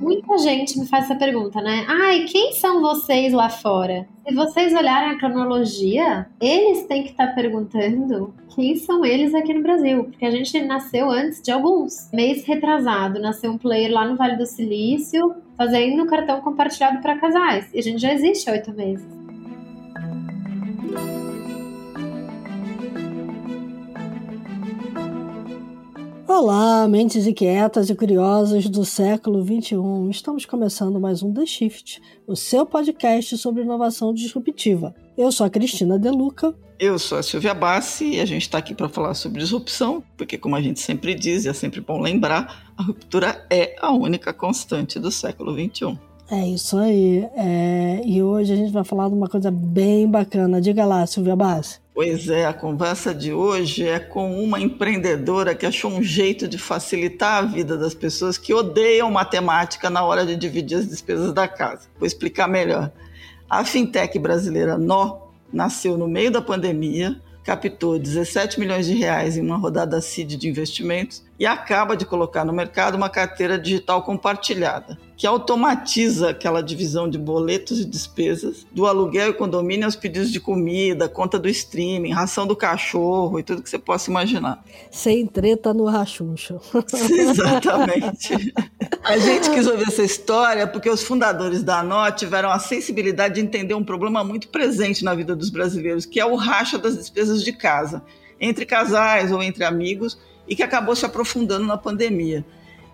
Muita gente me faz essa pergunta, né? Ai, quem são vocês lá fora? Se vocês olharem a cronologia, eles têm que estar tá perguntando quem são eles aqui no Brasil, porque a gente nasceu antes de alguns. Mês retrasado, nasceu um player lá no Vale do Silício, fazendo cartão compartilhado para casais. E a gente já existe há oito meses. Olá, mentes inquietas e curiosas do século XXI. Estamos começando mais um The Shift, o seu podcast sobre inovação disruptiva. Eu sou a Cristina Deluca. Eu sou a Silvia Bassi e a gente está aqui para falar sobre disrupção, porque, como a gente sempre diz, e é sempre bom lembrar, a ruptura é a única constante do século XXI. É isso aí. É... E hoje a gente vai falar de uma coisa bem bacana. Diga lá, Silvia Bassi. Pois é, a conversa de hoje é com uma empreendedora que achou um jeito de facilitar a vida das pessoas que odeiam matemática na hora de dividir as despesas da casa. Vou explicar melhor. A fintech brasileira Nó nasceu no meio da pandemia, captou 17 milhões de reais em uma rodada seed de investimentos e acaba de colocar no mercado uma carteira digital compartilhada que automatiza aquela divisão de boletos e despesas, do aluguel e condomínio aos pedidos de comida, conta do streaming, ração do cachorro e tudo que você possa imaginar. Sem treta no rachuncho. Exatamente. A gente quis ouvir essa história porque os fundadores da ANOT tiveram a sensibilidade de entender um problema muito presente na vida dos brasileiros, que é o racha das despesas de casa, entre casais ou entre amigos, e que acabou se aprofundando na pandemia.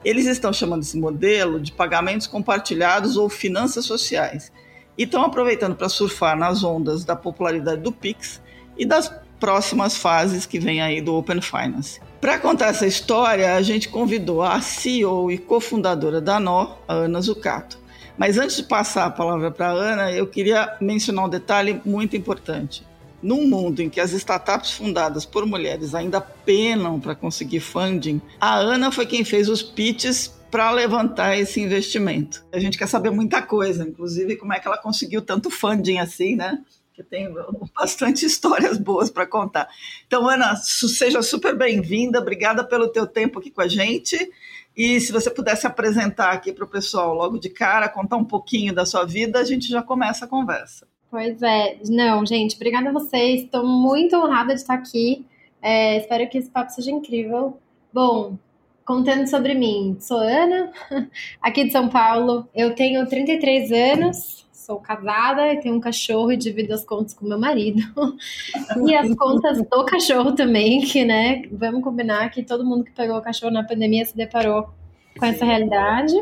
Eles estão chamando esse modelo de pagamentos compartilhados ou finanças sociais. E estão aproveitando para surfar nas ondas da popularidade do Pix e das próximas fases que vem aí do Open Finance. Para contar essa história, a gente convidou a CEO e cofundadora da Nó, a Ana Zucato. Mas antes de passar a palavra para a Ana, eu queria mencionar um detalhe muito importante. Num mundo em que as startups fundadas por mulheres ainda penam para conseguir funding, a Ana foi quem fez os pitches para levantar esse investimento. A gente quer saber muita coisa, inclusive como é que ela conseguiu tanto funding assim, né? Que tem bastante histórias boas para contar. Então, Ana, seja super bem-vinda, obrigada pelo teu tempo aqui com a gente. E se você pudesse apresentar aqui para o pessoal logo de cara, contar um pouquinho da sua vida, a gente já começa a conversa. Pois é, não, gente, obrigada a vocês. Estou muito honrada de estar aqui. É, espero que esse papo seja incrível. Bom, contando sobre mim, sou Ana, aqui de São Paulo. Eu tenho 33 anos, sou casada e tenho um cachorro e divido as contas com meu marido. e as contas do cachorro também, que, né, vamos combinar que todo mundo que pegou o cachorro na pandemia se deparou com essa realidade.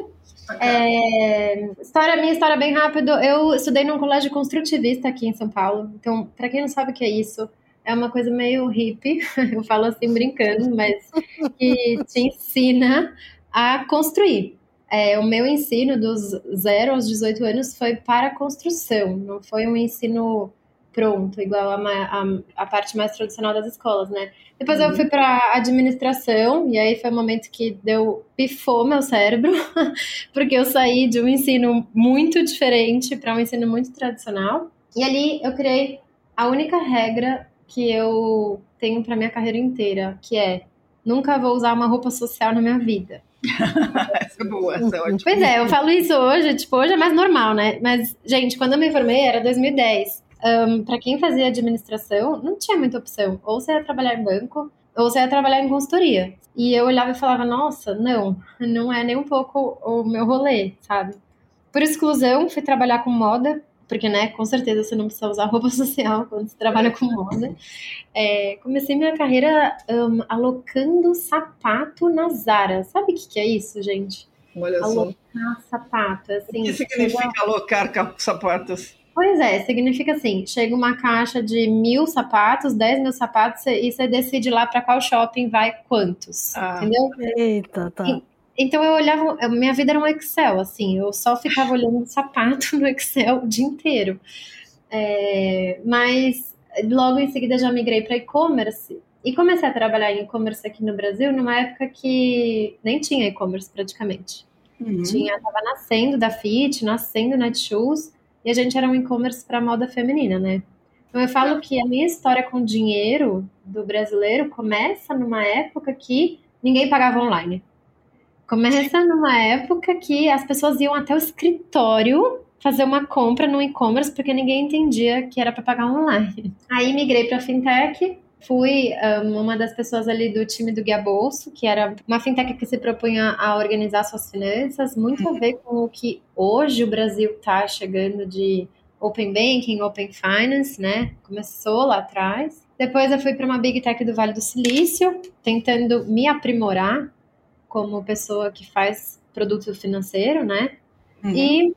É, história minha, história bem rápido. Eu estudei num colégio construtivista aqui em São Paulo. Então, para quem não sabe o que é isso, é uma coisa meio hippie. Eu falo assim brincando, mas que te ensina a construir. É, o meu ensino dos 0 aos 18 anos foi para construção, não foi um ensino pronto, igual a, a, a, parte mais tradicional das escolas, né? Depois uhum. eu fui para administração, e aí foi um momento que deu pifou meu cérebro, porque eu saí de um ensino muito diferente para um ensino muito tradicional. E ali eu criei a única regra que eu tenho para minha carreira inteira, que é nunca vou usar uma roupa social na minha vida. essa é boa, essa é ótima. Pois é, eu falo isso hoje, tipo, hoje é mais normal, né? Mas, gente, quando eu me formei era 2010 um, para quem fazia administração, não tinha muita opção. Ou você ia trabalhar em banco, ou você ia trabalhar em consultoria. E eu olhava e falava, nossa, não, não é nem um pouco o meu rolê, sabe? Por exclusão, fui trabalhar com moda, porque, né, com certeza você não precisa usar roupa social quando você trabalha com moda. É, comecei minha carreira um, alocando sapato na Zara. Sabe o que, que é isso, gente? Olha Alocar só. sapato. Assim, o que significa alocar sapatos? Pois é, significa assim: chega uma caixa de mil sapatos, dez mil sapatos, e você decide lá para qual shopping vai quantos. Ah, entendeu? Eita, tá. E, então eu olhava, minha vida era um Excel, assim, eu só ficava olhando sapato no Excel o dia inteiro. É, mas logo em seguida já migrei para e-commerce e comecei a trabalhar em e-commerce aqui no Brasil numa época que nem tinha e-commerce praticamente. Uhum. Tinha, tava nascendo da Fit, nascendo Netshoes, e a gente era um e-commerce para moda feminina, né? Então eu falo que a minha história com dinheiro do brasileiro começa numa época que ninguém pagava online. Começa numa época que as pessoas iam até o escritório fazer uma compra no e-commerce porque ninguém entendia que era para pagar online. Aí migrei para fintech, fui um, uma das pessoas ali do time do Guia Bolso, que era uma fintech que se propunha a organizar suas finanças, muito a ver com o que hoje o Brasil está chegando de Open Banking, Open Finance, né? Começou lá atrás. Depois eu fui para uma Big Tech do Vale do Silício, tentando me aprimorar como pessoa que faz produto financeiro, né? Uhum. E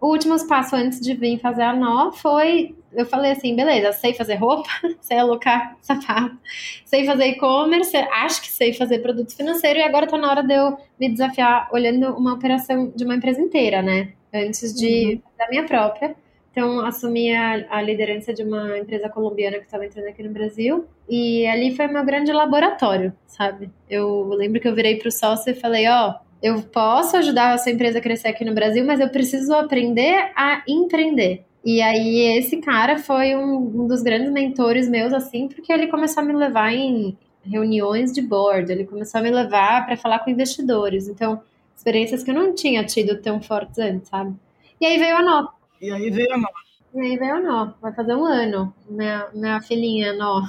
o último passo antes de vir fazer a nó foi, eu falei assim, beleza, sei fazer roupa, sei alocar sapato, sei fazer e-commerce, acho que sei fazer produto financeiro e agora tá na hora de eu me desafiar olhando uma operação de uma empresa inteira, né? Antes de uhum. da minha própria. Então, assumi a, a, liderança de uma empresa colombiana que estava entrando aqui no Brasil. E ali foi meu grande laboratório, sabe? Eu lembro que eu virei para o sócio e falei: Ó, oh, eu posso ajudar a sua empresa a crescer aqui no Brasil, mas eu preciso aprender a empreender. E aí, esse cara foi um, um dos grandes mentores meus, assim, porque ele começou a me levar em reuniões de board, ele começou a me levar para falar com investidores. Então, experiências que eu não tinha tido tão fortes antes, sabe? E aí veio a nota e aí veio a nó. E aí veio a nó. Vai fazer um ano, minha, minha filhinha nó.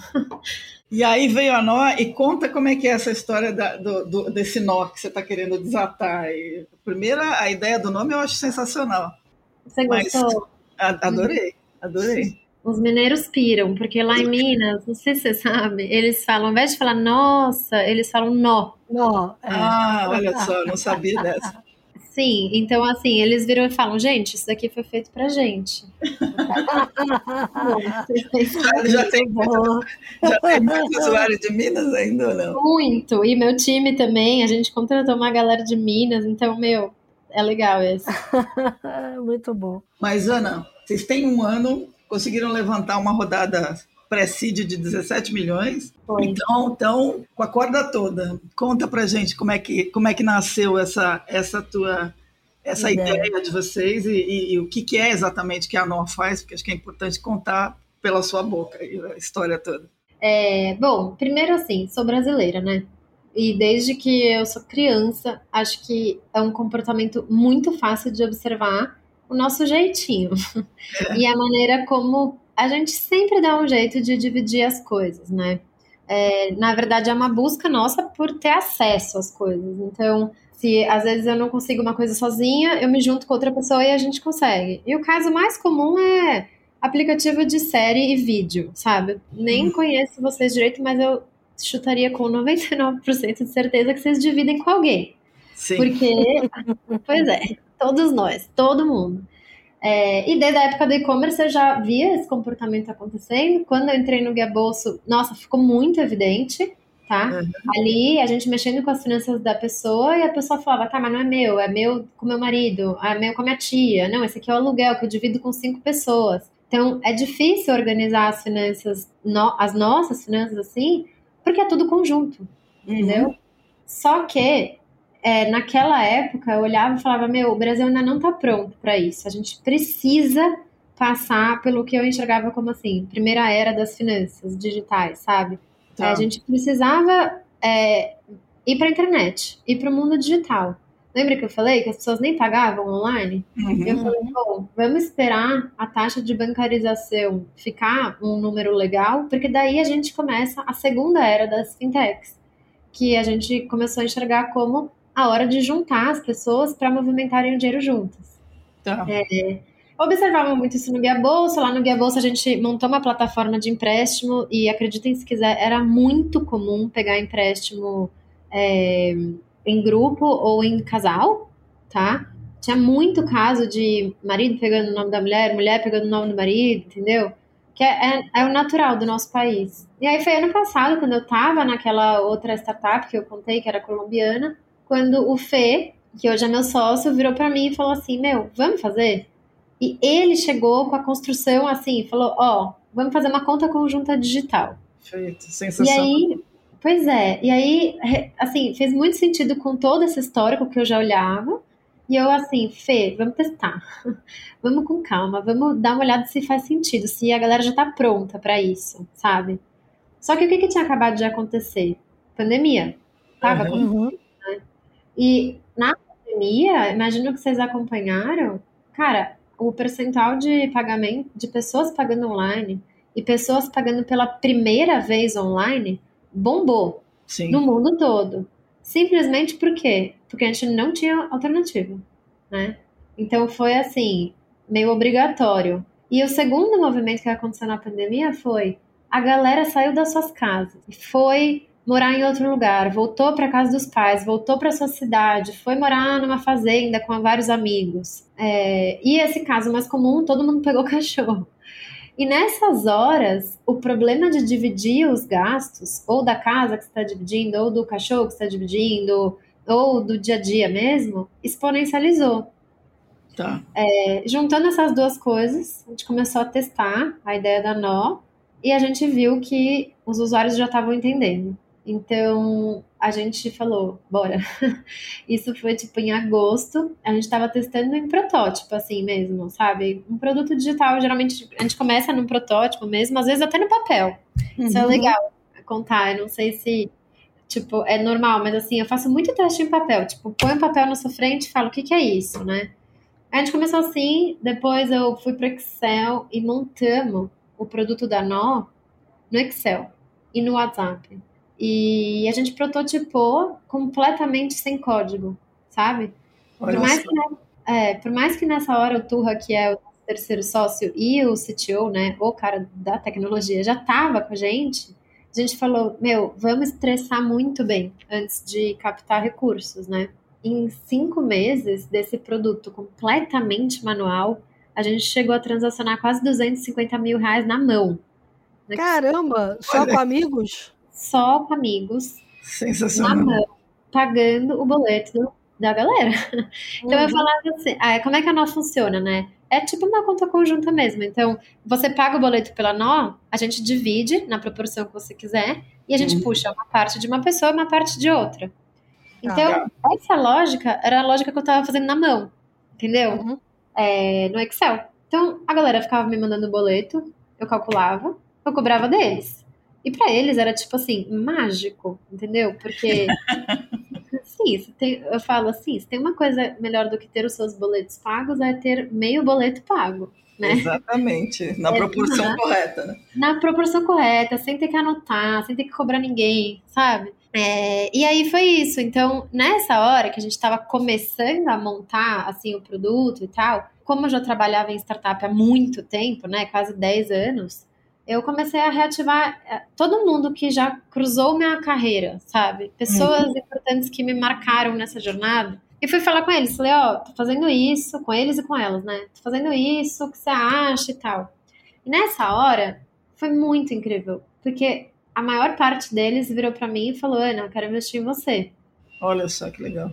E aí veio a nó e conta como é que é essa história da, do, do, desse nó que você está querendo desatar. E, primeiro, a ideia do nome eu acho sensacional. Você gostou? Mas, adorei, adorei. Os mineiros piram, porque lá em Minas, não sei se você sabe, eles falam, ao invés de falar nossa, eles falam nó. Nó. É. Ah, olha só, não sabia dessa. Sim, então assim, eles viram e falam, gente, isso daqui foi feito pra gente. já tem, já tem muito usuário de Minas ainda ou não? Muito, e meu time também, a gente contratou uma galera de Minas, então, meu, é legal esse. muito bom. Mas, Ana, vocês têm um ano, conseguiram levantar uma rodada presídio de 17 milhões. Foi. Então, então, com a corda toda. Conta pra gente como é que, como é que nasceu essa, essa tua essa ideia, ideia de vocês e, e, e, o que, que é exatamente que a NOR faz, porque acho que é importante contar pela sua boca a história toda. É, bom, primeiro assim, sou brasileira, né? E desde que eu sou criança, acho que é um comportamento muito fácil de observar o nosso jeitinho. É. E a maneira como a gente sempre dá um jeito de dividir as coisas, né? É, na verdade, é uma busca nossa por ter acesso às coisas. Então, se às vezes eu não consigo uma coisa sozinha, eu me junto com outra pessoa e a gente consegue. E o caso mais comum é aplicativo de série e vídeo, sabe? Nem uhum. conheço vocês direito, mas eu chutaria com 99% de certeza que vocês dividem com alguém. Sim. Porque, pois é, todos nós, todo mundo. É, e desde a época do e-commerce eu já via esse comportamento acontecendo. Quando eu entrei no Guia Bolso, nossa, ficou muito evidente, tá? Uhum. Ali, a gente mexendo com as finanças da pessoa e a pessoa falava, tá, mas não é meu, é meu com meu marido, é meu com a minha tia. Não, esse aqui é o aluguel que eu divido com cinco pessoas. Então, é difícil organizar as finanças, no, as nossas finanças assim, porque é tudo conjunto, uhum. entendeu? Só que é, naquela época eu olhava e falava: Meu, o Brasil ainda não está pronto para isso. A gente precisa passar pelo que eu enxergava como assim, primeira era das finanças digitais, sabe? Tá. É, a gente precisava é, ir para a internet, ir para o mundo digital. Lembra que eu falei que as pessoas nem pagavam online? Uhum. Eu falei, bom, vamos esperar a taxa de bancarização ficar um número legal, porque daí a gente começa a segunda era das fintechs, que a gente começou a enxergar como a hora de juntar as pessoas para movimentarem o dinheiro juntas. Tá. É, observava muito isso no Guia Bolsa. Lá no Guia Bolsa a gente montou uma plataforma de empréstimo e acreditem se quiser, era muito comum pegar empréstimo é, em grupo ou em casal, tá? Tinha muito caso de marido pegando o nome da mulher, mulher pegando o nome do marido, entendeu? Que é, é, é o natural do nosso país. E aí foi ano passado, quando eu tava naquela outra startup que eu contei, que era colombiana, quando o Fê, que hoje é meu sócio, virou para mim e falou assim: Meu, vamos fazer? E ele chegou com a construção assim, falou: Ó, oh, vamos fazer uma conta conjunta digital. Feito, sensacional. E aí, pois é, e aí, assim, fez muito sentido com todo esse histórico que eu já olhava. E eu assim, Fê, vamos testar. vamos com calma, vamos dar uma olhada se faz sentido, se a galera já tá pronta para isso, sabe? Só que o que, que tinha acabado de acontecer? Pandemia. Tava uhum. E na pandemia, imagino que vocês acompanharam, cara, o percentual de pagamento de pessoas pagando online e pessoas pagando pela primeira vez online bombou Sim. no mundo todo. Simplesmente por quê? Porque a gente não tinha alternativa, né? Então foi assim, meio obrigatório. E o segundo movimento que aconteceu na pandemia foi a galera saiu das suas casas e foi morar em outro lugar, voltou para casa dos pais, voltou para sua cidade, foi morar numa fazenda com vários amigos. É, e esse caso mais comum, todo mundo pegou cachorro. E nessas horas, o problema de dividir os gastos, ou da casa que você está dividindo, ou do cachorro que você está dividindo, ou do dia a dia mesmo, exponencializou. Tá. É, juntando essas duas coisas, a gente começou a testar a ideia da nó e a gente viu que os usuários já estavam entendendo. Então a gente falou, bora. Isso foi tipo em agosto. A gente estava testando em protótipo, assim mesmo, sabe? Um produto digital, geralmente a gente começa num protótipo mesmo, às vezes até no papel. Uhum. Isso é uhum. legal contar. Eu não sei se, tipo, é normal, mas assim, eu faço muito teste em papel. Tipo, põe o um papel na sua frente e falo, o que, que é isso, né? A gente começou assim, depois eu fui para Excel e montamos o produto da Nó no Excel e no WhatsApp. E a gente prototipou completamente sem código, sabe? Por mais, que, é, por mais que nessa hora o Turra, que é o terceiro sócio, e o CTO, né, o cara da tecnologia, já tava com a gente, a gente falou, meu, vamos estressar muito bem antes de captar recursos, né? em cinco meses desse produto completamente manual, a gente chegou a transacionar quase 250 mil reais na mão. Caramba! Só Olha. com amigos? Só com amigos. Sensacional. Na mão, pagando o boleto da galera. Então uhum. eu falava assim, ah, como é que a nó funciona, né? É tipo uma conta conjunta mesmo. Então, você paga o boleto pela nó, a gente divide na proporção que você quiser e a gente uhum. puxa uma parte de uma pessoa e uma parte de outra. Então, ah, essa lógica era a lógica que eu tava fazendo na mão, entendeu? Uhum. É, no Excel. Então, a galera ficava me mandando boleto, eu calculava, eu cobrava deles. E para eles era tipo assim, mágico, entendeu? Porque, sim, tem, eu falo assim, se tem uma coisa melhor do que ter os seus boletos pagos, é ter meio boleto pago. Né? Exatamente, na é, proporção correta. Né? Na proporção correta, sem ter que anotar, sem ter que cobrar ninguém, sabe? É, e aí foi isso. Então, nessa hora que a gente estava começando a montar assim o produto e tal, como eu já trabalhava em startup há muito tempo, né, quase 10 anos, eu comecei a reativar é, todo mundo que já cruzou minha carreira, sabe? Pessoas uhum. importantes que me marcaram nessa jornada. E fui falar com eles, falei, ó, oh, tô fazendo isso, com eles e com elas, né? Tô fazendo isso, o que você acha e tal. E nessa hora, foi muito incrível, porque a maior parte deles virou para mim e falou: Ana, eu quero investir em você. Olha só que legal.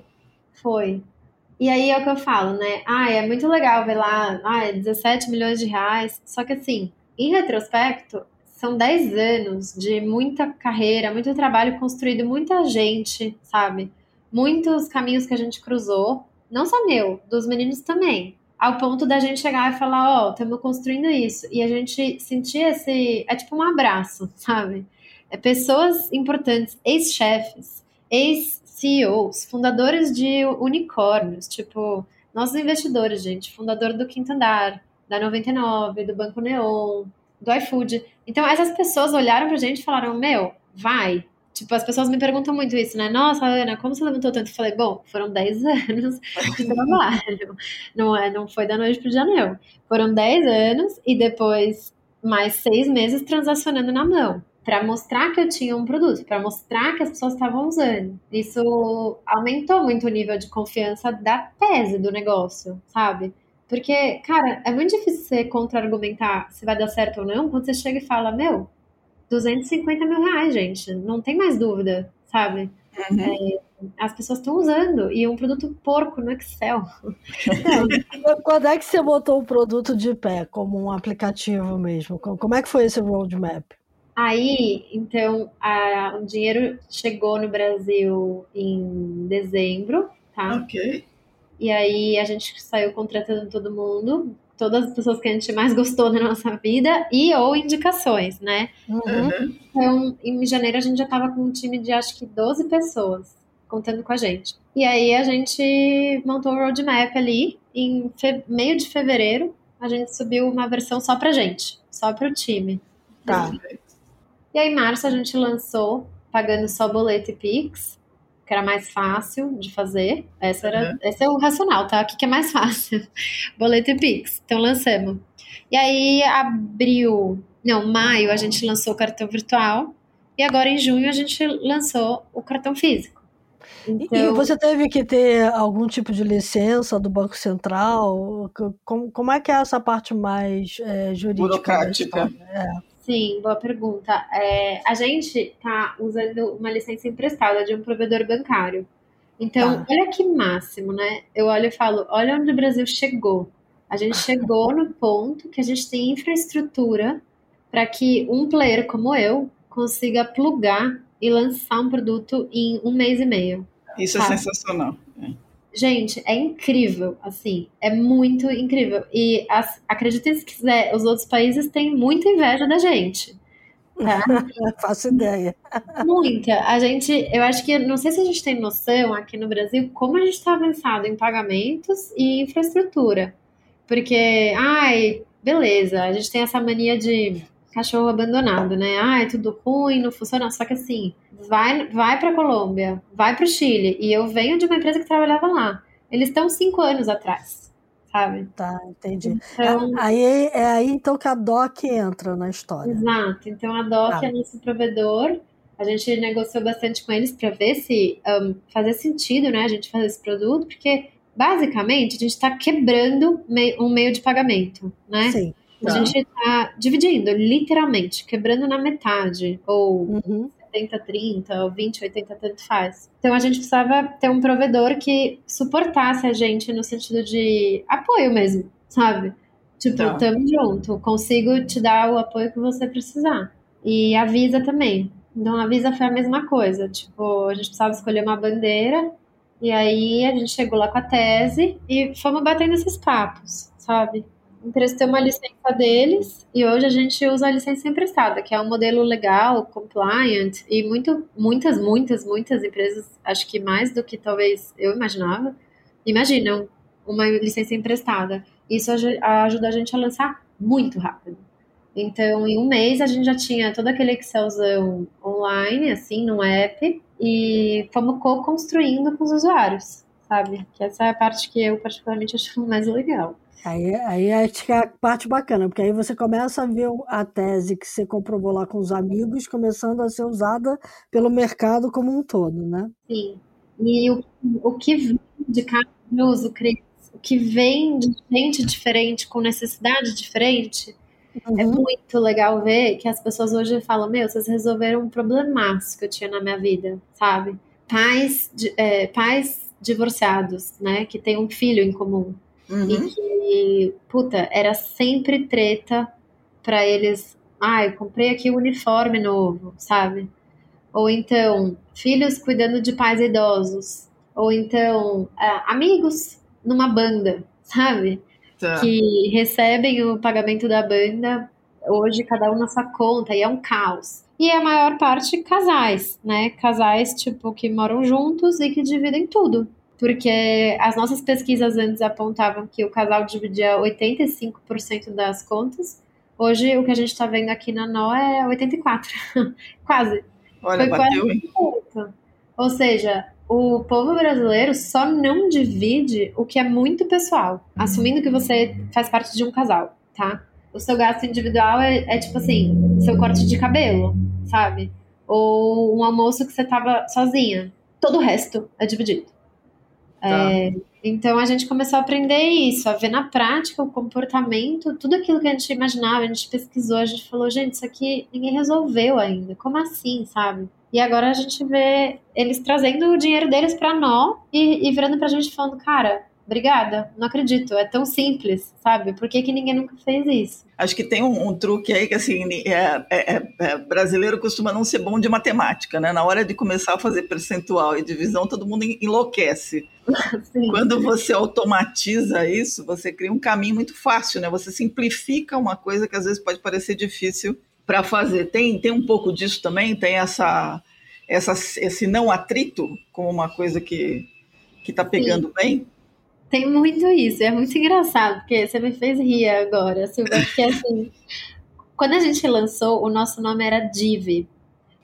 Foi. E aí é o que eu falo, né? Ah, é muito legal ver lá, ah, é 17 milhões de reais. Só que assim, em retrospecto, são 10 anos de muita carreira, muito trabalho construído, muita gente, sabe? Muitos caminhos que a gente cruzou. Não só meu, dos meninos também. Ao ponto da gente chegar e falar, ó, oh, estamos construindo isso. E a gente sentir esse. É tipo um abraço, sabe? é, pessoas importantes, ex-chefes, ex-CEOs, fundadores de unicórnios, tipo, nossos investidores, gente, fundador do Quinto Andar, da 99, do Banco Neon, do iFood. Então, essas pessoas olharam pra gente e falaram: Meu, vai. Tipo, as pessoas me perguntam muito isso, né? Nossa, Ana, como você levantou tanto? Eu falei: Bom, foram 10 anos de trabalho. não, é, não foi da noite pro dia. Foram 10 anos e depois mais seis meses transacionando na mão para mostrar que eu tinha um produto, para mostrar que as pessoas estavam usando. Isso aumentou muito o nível de confiança da tese do negócio, sabe? Porque, cara, é muito difícil você contra-argumentar se vai dar certo ou não quando você chega e fala, meu, 250 mil reais, gente, não tem mais dúvida, sabe? Uhum. É, as pessoas estão usando e um produto porco no Excel. Quando é que você botou o produto de pé como um aplicativo mesmo? Como é que foi esse roadmap? Aí, então, a, o dinheiro chegou no Brasil em dezembro, tá? Ok. E aí a gente saiu contratando todo mundo, todas as pessoas que a gente mais gostou na nossa vida e ou indicações, né? Uhum. Então, em janeiro a gente já tava com um time de acho que 12 pessoas. contando com a gente. E aí a gente montou o roadmap ali, em meio de fevereiro, a gente subiu uma versão só pra gente, só pro time. Tá. E aí, em março, a gente lançou pagando só boleto e Pix, que era mais fácil de fazer. Esse, era, uhum. esse é o racional, tá? O que, que é mais fácil? boleto e Pix. Então, lançamos. E aí, abril, não, maio, a gente lançou o cartão virtual. E agora, em junho, a gente lançou o cartão físico. Então... E você teve que ter algum tipo de licença do Banco Central? Como, como é que é essa parte mais é, jurídica? Burocrática. É. Sim, boa pergunta. É, a gente está usando uma licença emprestada de um provedor bancário. Então, tá. olha que máximo, né? Eu olho e falo, olha onde o Brasil chegou. A gente chegou no ponto que a gente tem infraestrutura para que um player como eu consiga plugar e lançar um produto em um mês e meio. Isso é tá? é sensacional. Gente, é incrível, assim, é muito incrível. E as, acreditem se quiser, os outros países têm muita inveja da gente. Tá? Faço ideia. Muita. A gente, eu acho que, não sei se a gente tem noção aqui no Brasil como a gente está avançado em pagamentos e infraestrutura. Porque, ai, beleza, a gente tem essa mania de cachorro abandonado, né? Ah, é tudo ruim, não funciona. Só que assim, vai, vai para Colômbia, vai para o Chile. E eu venho de uma empresa que trabalhava lá. Eles estão cinco anos atrás, sabe? Tá, entendi. Então, é, aí é aí então que a DOC entra na história. Exato. Então a DOC tá. é nosso provedor. A gente negociou bastante com eles para ver se um, fazia sentido, né? A gente fazer esse produto, porque basicamente a gente está quebrando um meio de pagamento, né? Sim. A tá. gente está dividindo, literalmente, quebrando na metade, ou uhum. 70, 30, ou 20, 80, tanto faz. Então a gente precisava ter um provedor que suportasse a gente no sentido de apoio mesmo, sabe? Tipo, tá. tamo junto, consigo te dar o apoio que você precisar. E a Visa também. Então a Visa foi a mesma coisa. Tipo, a gente precisava escolher uma bandeira, e aí a gente chegou lá com a tese e fomos batendo esses papos, sabe? Emprestei uma licença deles e hoje a gente usa a licença emprestada, que é um modelo legal, compliant e muito, muitas, muitas, muitas empresas, acho que mais do que talvez eu imaginava, imaginam uma licença emprestada. Isso ajuda a gente a lançar muito rápido. Então, em um mês a gente já tinha todo aquele Excelzão online, assim, no app, e fomos co-construindo com os usuários, sabe? Que essa é a parte que eu particularmente acho mais legal. Aí, aí acho que é a parte bacana, porque aí você começa a ver a tese que você comprovou lá com os amigos começando a ser usada pelo mercado como um todo, né? Sim. E o, o que vem de cada uso, o que vem de gente diferente, com necessidade diferente, é uhum. é muito legal ver que as pessoas hoje falam: Meu, vocês resolveram um problemaço que eu tinha na minha vida, sabe? Pais, é, pais divorciados, né, que têm um filho em comum Uhum. E que, puta, era sempre treta para eles. Ai, ah, comprei aqui o um uniforme novo, sabe? Ou então, filhos cuidando de pais idosos. Ou então, ah, amigos numa banda, sabe? Tá. Que recebem o pagamento da banda, hoje cada um na sua conta, e é um caos. E a maior parte casais, né? Casais, tipo, que moram juntos e que dividem tudo porque as nossas pesquisas antes apontavam que o casal dividia 85% das contas. Hoje, o que a gente está vendo aqui na NO é 84%. quase. Olha, Foi bateu, quase hein? Ou seja, o povo brasileiro só não divide o que é muito pessoal, assumindo que você faz parte de um casal, tá? O seu gasto individual é, é tipo assim, seu corte de cabelo, sabe? Ou um almoço que você tava sozinha. Todo o resto é dividido. Tá. É, então a gente começou a aprender isso, a ver na prática o comportamento, tudo aquilo que a gente imaginava, a gente pesquisou, a gente falou, gente, isso aqui ninguém resolveu ainda, como assim, sabe? E agora a gente vê eles trazendo o dinheiro deles para nós e, e virando pra gente falando, cara, obrigada, não acredito, é tão simples, sabe? Por que, que ninguém nunca fez isso? Acho que tem um, um truque aí que, assim, é, é, é, é, brasileiro costuma não ser bom de matemática, né? Na hora de começar a fazer percentual e divisão, todo mundo enlouquece. Sim. Quando você automatiza isso, você cria um caminho muito fácil, né? Você simplifica uma coisa que às vezes pode parecer difícil para fazer. Tem, tem um pouco disso também, tem essa essa, esse não atrito como uma coisa que está pegando Sim. bem? Tem muito isso, é muito engraçado, porque você me fez rir agora, Silvia, porque assim, quando a gente lançou, o nosso nome era Div.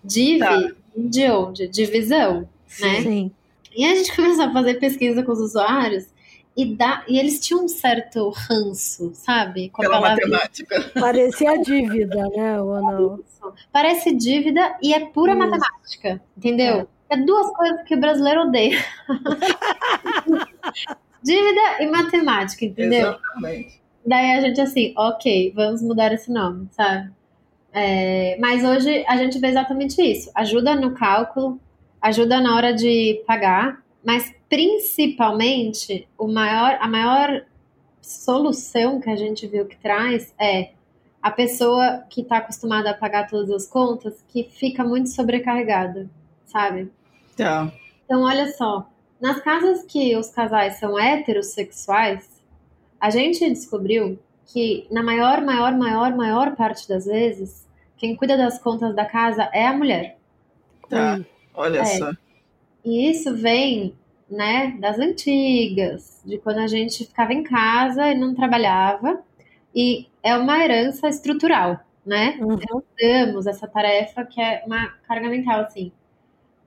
Div, tá. de onde? Divisão, Sim. né? Sim. E a gente começou a fazer pesquisa com os usuários e, dá, e eles tinham um certo ranço, sabe? Com Pela matemática. Parecia dívida, né? Ou não? Parece dívida e é pura Isso. matemática, entendeu? É. é duas coisas que o brasileiro odeia. dívida e matemática, entendeu? Exatamente. Daí a gente assim, ok, vamos mudar esse nome, sabe? É, mas hoje a gente vê exatamente isso. Ajuda no cálculo, ajuda na hora de pagar, mas principalmente o maior, a maior solução que a gente viu que traz é a pessoa que está acostumada a pagar todas as contas que fica muito sobrecarregada, sabe? Tá. Então, olha só, nas casas que os casais são heterossexuais, a gente descobriu que na maior, maior, maior, maior parte das vezes, quem cuida das contas da casa é a mulher. Tá. Olha é. só. E isso vem, né, das antigas, de quando a gente ficava em casa e não trabalhava. E é uma herança estrutural, né? Uhum. Damos essa tarefa que é uma carga mental, assim.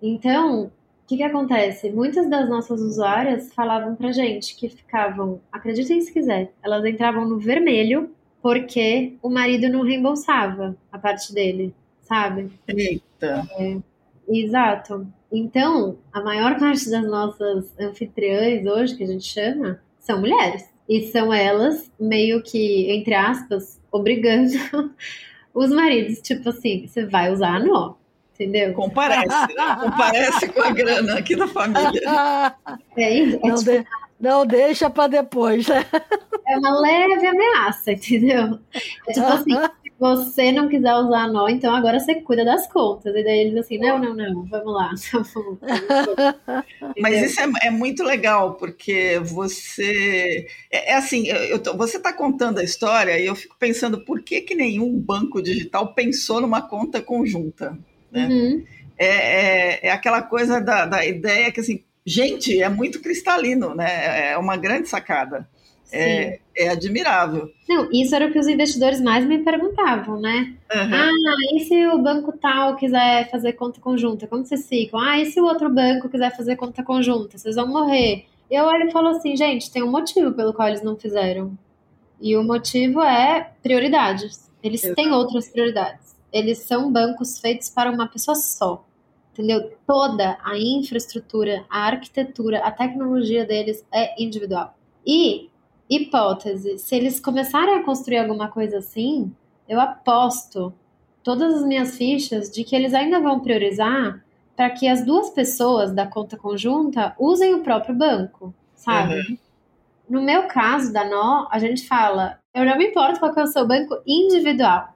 Então, o que, que acontece? Muitas das nossas usuárias falavam pra gente que ficavam, acreditem se quiser, elas entravam no vermelho porque o marido não reembolsava a parte dele, sabe? Eita! É, Exato. Então, a maior parte das nossas anfitriãs hoje, que a gente chama, são mulheres. E são elas meio que, entre aspas, obrigando os maridos. Tipo assim, você vai usar nó, entendeu? Comparece, né? Comparece com a grana aqui da família. É, é, não, tipo, de, não deixa para depois, né? É uma leve ameaça, entendeu? É tipo assim, você não quiser usar nó, então agora você cuida das contas. E daí eles assim, não, não, não, vamos lá. Mas isso é, é, muito legal, porque você. É, é assim, eu você está contando a história e eu fico pensando por que, que nenhum banco digital pensou numa conta conjunta. Né? Uhum. É, é, é, aquela coisa da, da ideia que, assim, gente, é muito cristalino, né? É uma grande sacada é, é, admirável. Não, isso era o que os investidores mais me perguntavam, né? Uhum. Ah, e se o banco tal quiser fazer conta conjunta, como vocês ficam? Ah, e se o outro banco quiser fazer conta conjunta, vocês vão morrer. Eu olho e falo assim, gente, tem um motivo pelo qual eles não fizeram. E o motivo é prioridades. Eles Exato. têm outras prioridades. Eles são bancos feitos para uma pessoa só. Entendeu? Toda a infraestrutura, a arquitetura, a tecnologia deles é individual. E hipótese, se eles começarem a construir alguma coisa assim, eu aposto todas as minhas fichas de que eles ainda vão priorizar para que as duas pessoas da conta conjunta usem o próprio banco, sabe? Uhum. No meu caso da Nó, a gente fala, eu não me importo qual é o seu banco individual.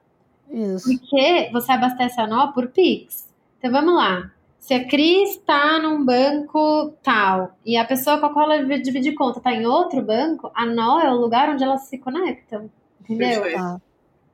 Isso. Porque você abastece a Nó por Pix. Então vamos lá. Se a Cris está num banco tal e a pessoa com a qual ela divide conta está em outro banco, a nó é o lugar onde elas se conectam. Entendeu? Ah.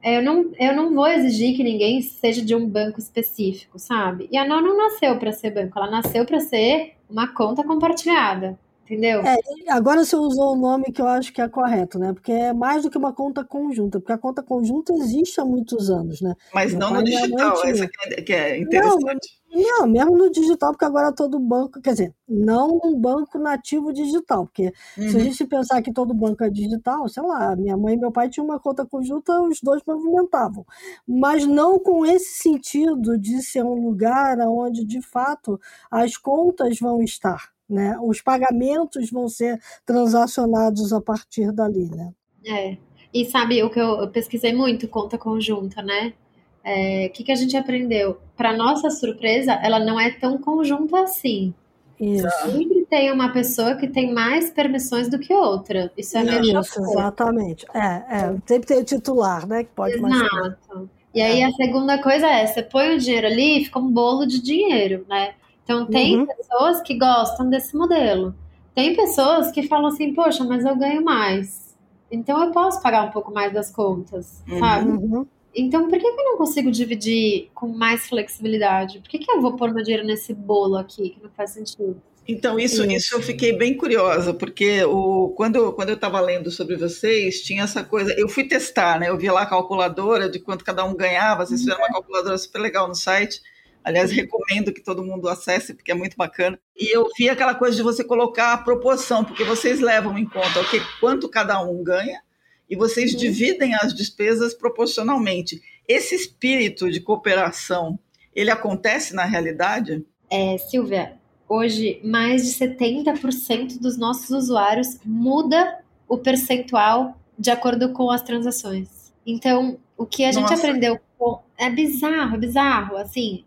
Eu não, eu não vou exigir que ninguém seja de um banco específico, sabe? E a nó não nasceu para ser banco, ela nasceu para ser uma conta compartilhada. Entendeu? É, agora você usou o nome que eu acho que é correto, né? Porque é mais do que uma conta conjunta, porque a conta conjunta existe há muitos anos, né? Mas Meu não no digital, essa que é, é interessante. Não, não, mesmo no digital, porque agora todo banco, quer dizer, não um banco nativo digital, porque uhum. se a uhum. gente pensar que todo banco é digital, sei lá, minha mãe e meu pai tinham uma conta conjunta, os dois movimentavam. Mas não com esse sentido de ser um lugar onde, de fato, as contas vão estar né? Os pagamentos vão ser transacionados a partir dali, né? É. E sabe o que eu, eu pesquisei muito conta conjunta, né? É, o é, que, que a gente aprendeu? Para nossa surpresa, ela não é tão conjunta assim. Isso. Sempre tem uma pessoa que tem mais permissões do que outra. Isso é mesmo. Isso, exatamente. É, é, sempre tem o titular, né? Que pode Exato. E aí é. a segunda coisa é, você põe o dinheiro ali e fica um bolo de dinheiro, né? Então, tem uhum. pessoas que gostam desse modelo. Tem pessoas que falam assim, poxa, mas eu ganho mais. Então, eu posso pagar um pouco mais das contas, uhum. sabe? Uhum. Então, por que, que eu não consigo dividir com mais flexibilidade? Por que, que eu vou pôr meu dinheiro nesse bolo aqui, que não faz sentido? Então, isso, isso eu fiquei bem curiosa, porque o, quando, quando eu estava lendo sobre vocês, tinha essa coisa. Eu fui testar, né? Eu vi lá a calculadora de quanto cada um ganhava, vocês fizeram uma calculadora super legal no site. Aliás, recomendo que todo mundo acesse, porque é muito bacana. E eu vi aquela coisa de você colocar a proporção, porque vocês levam em conta o que, quanto cada um ganha e vocês uhum. dividem as despesas proporcionalmente. Esse espírito de cooperação, ele acontece na realidade? É, Silvia, hoje mais de 70% dos nossos usuários muda o percentual de acordo com as transações. Então, o que a gente Nossa. aprendeu é bizarro, é bizarro, assim.